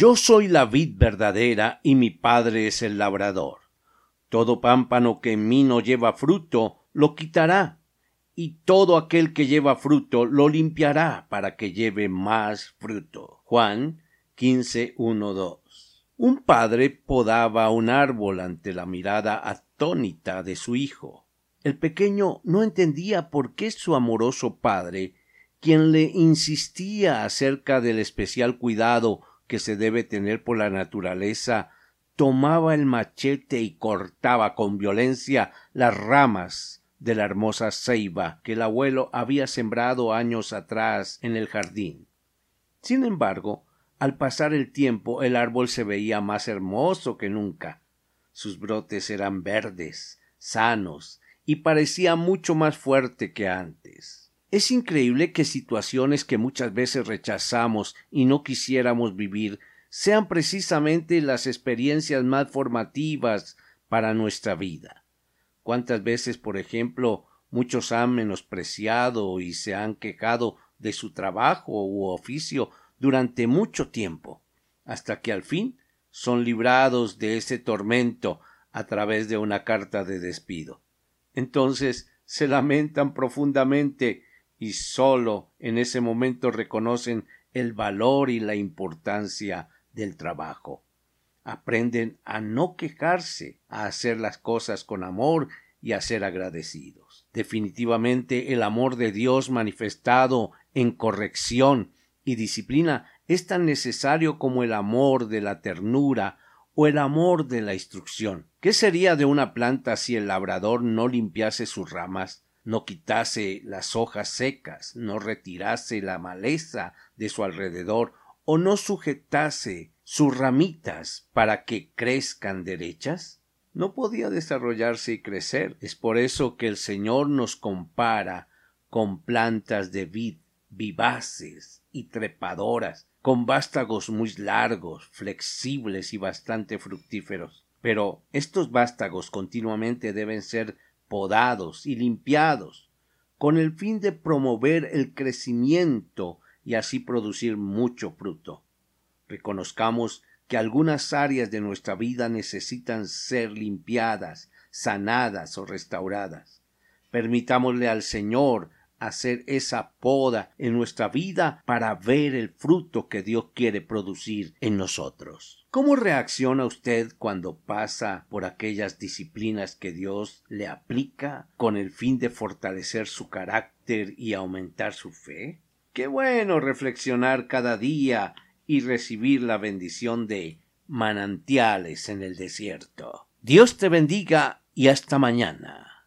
Yo soy la vid verdadera y mi padre es el labrador. Todo pámpano que en mí no lleva fruto, lo quitará, y todo aquel que lleva fruto lo limpiará para que lleve más fruto. Juan 15, Un padre podaba un árbol ante la mirada atónita de su hijo. El pequeño no entendía por qué su amoroso padre, quien le insistía acerca del especial cuidado que se debe tener por la naturaleza, tomaba el machete y cortaba con violencia las ramas de la hermosa ceiba que el abuelo había sembrado años atrás en el jardín. Sin embargo, al pasar el tiempo el árbol se veía más hermoso que nunca. Sus brotes eran verdes, sanos, y parecía mucho más fuerte que antes. Es increíble que situaciones que muchas veces rechazamos y no quisiéramos vivir sean precisamente las experiencias más formativas para nuestra vida. ¿Cuántas veces, por ejemplo, muchos han menospreciado y se han quejado de su trabajo u oficio durante mucho tiempo, hasta que al fin son librados de ese tormento a través de una carta de despido. Entonces se lamentan profundamente y sólo en ese momento reconocen el valor y la importancia del trabajo. Aprenden a no quejarse, a hacer las cosas con amor y a ser agradecidos. Definitivamente el amor de Dios manifestado en corrección y disciplina es tan necesario como el amor de la ternura o el amor de la instrucción. ¿Qué sería de una planta si el labrador no limpiase sus ramas? No quitase las hojas secas, no retirase la maleza de su alrededor, o no sujetase sus ramitas para que crezcan derechas? No podía desarrollarse y crecer. Es por eso que el Señor nos compara con plantas de vid vivaces y trepadoras, con vástagos muy largos, flexibles y bastante fructíferos. Pero estos vástagos continuamente deben ser podados y limpiados, con el fin de promover el crecimiento y así producir mucho fruto. Reconozcamos que algunas áreas de nuestra vida necesitan ser limpiadas, sanadas o restauradas. Permitámosle al Señor hacer esa poda en nuestra vida para ver el fruto que Dios quiere producir en nosotros. ¿Cómo reacciona usted cuando pasa por aquellas disciplinas que Dios le aplica con el fin de fortalecer su carácter y aumentar su fe? Qué bueno reflexionar cada día y recibir la bendición de manantiales en el desierto. Dios te bendiga y hasta mañana.